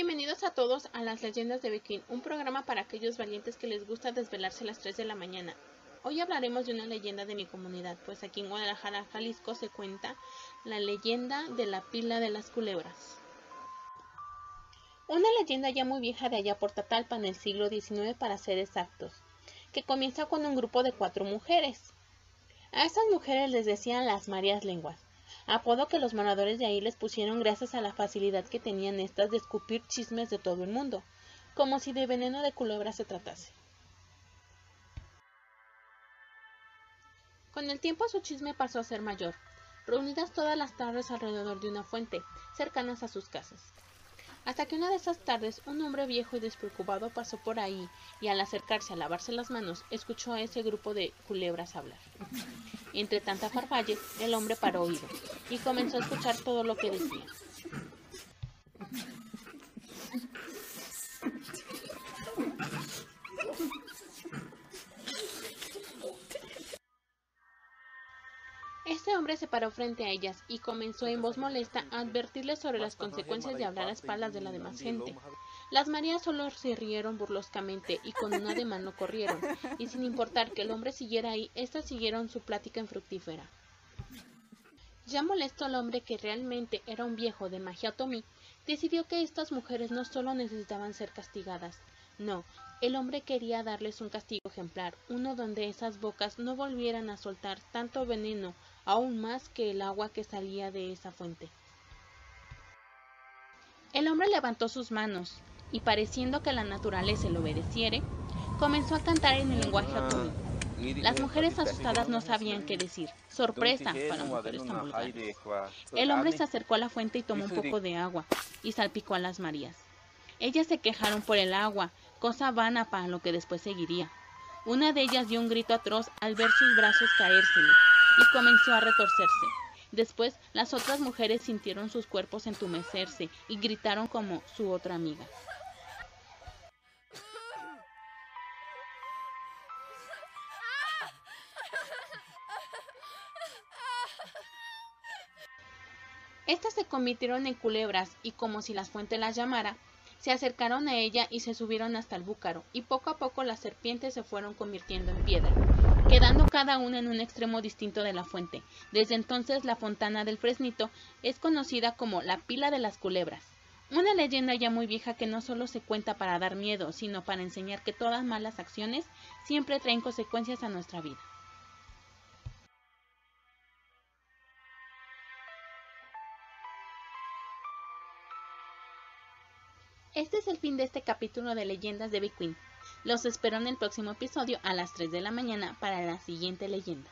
Bienvenidos a todos a las leyendas de Viking, un programa para aquellos valientes que les gusta desvelarse a las 3 de la mañana. Hoy hablaremos de una leyenda de mi comunidad, pues aquí en Guadalajara, Jalisco, se cuenta la leyenda de la pila de las culebras. Una leyenda ya muy vieja de allá por Tatalpa en el siglo XIX para ser exactos, que comienza con un grupo de cuatro mujeres. A esas mujeres les decían las Marías Lenguas, apodo que los moradores de ahí les pusieron gracias a la facilidad que tenían estas de escupir chismes de todo el mundo, como si de veneno de culebra se tratase. Con el tiempo su chisme pasó a ser mayor, reunidas todas las tardes alrededor de una fuente, cercanas a sus casas. Hasta que una de esas tardes un hombre viejo y despreocupado pasó por ahí y al acercarse a lavarse las manos escuchó a ese grupo de culebras hablar. Entre tanta farfalle, el hombre paró oído y comenzó a escuchar todo lo que decían. Este hombre se paró frente a ellas y comenzó en voz molesta a advertirles sobre las consecuencias de hablar a espaldas de la demás gente. Las Marías solo se rieron burloscamente y con una de mano corrieron, y sin importar que el hombre siguiera ahí, éstas siguieron su plática infructífera. Ya molesto al hombre que realmente era un viejo de magia otomí, decidió que estas mujeres no solo necesitaban ser castigadas, no, el hombre quería darles un castigo ejemplar, uno donde esas bocas no volvieran a soltar tanto veneno, aún más que el agua que salía de esa fuente. El hombre levantó sus manos, y pareciendo que la naturaleza le obedeciere, comenzó a cantar en el lenguaje otomí. Las mujeres asustadas no sabían qué decir. Sorpresa para mujeres tan vulgares. El hombre se acercó a la fuente y tomó un poco de agua y salpicó a las Marías. Ellas se quejaron por el agua, cosa vana para lo que después seguiría. Una de ellas dio un grito atroz al ver sus brazos caérsele y comenzó a retorcerse. Después, las otras mujeres sintieron sus cuerpos entumecerse y gritaron como su otra amiga. Estas se convirtieron en culebras y como si las fuentes las llamara, se acercaron a ella y se subieron hasta el búcaro, y poco a poco las serpientes se fueron convirtiendo en piedra, quedando cada una en un extremo distinto de la fuente. Desde entonces la fontana del Fresnito es conocida como la pila de las culebras. Una leyenda ya muy vieja que no solo se cuenta para dar miedo, sino para enseñar que todas malas acciones siempre traen consecuencias a nuestra vida. Este es el fin de este capítulo de Leyendas de Big Queen. Los espero en el próximo episodio a las 3 de la mañana para la siguiente leyenda.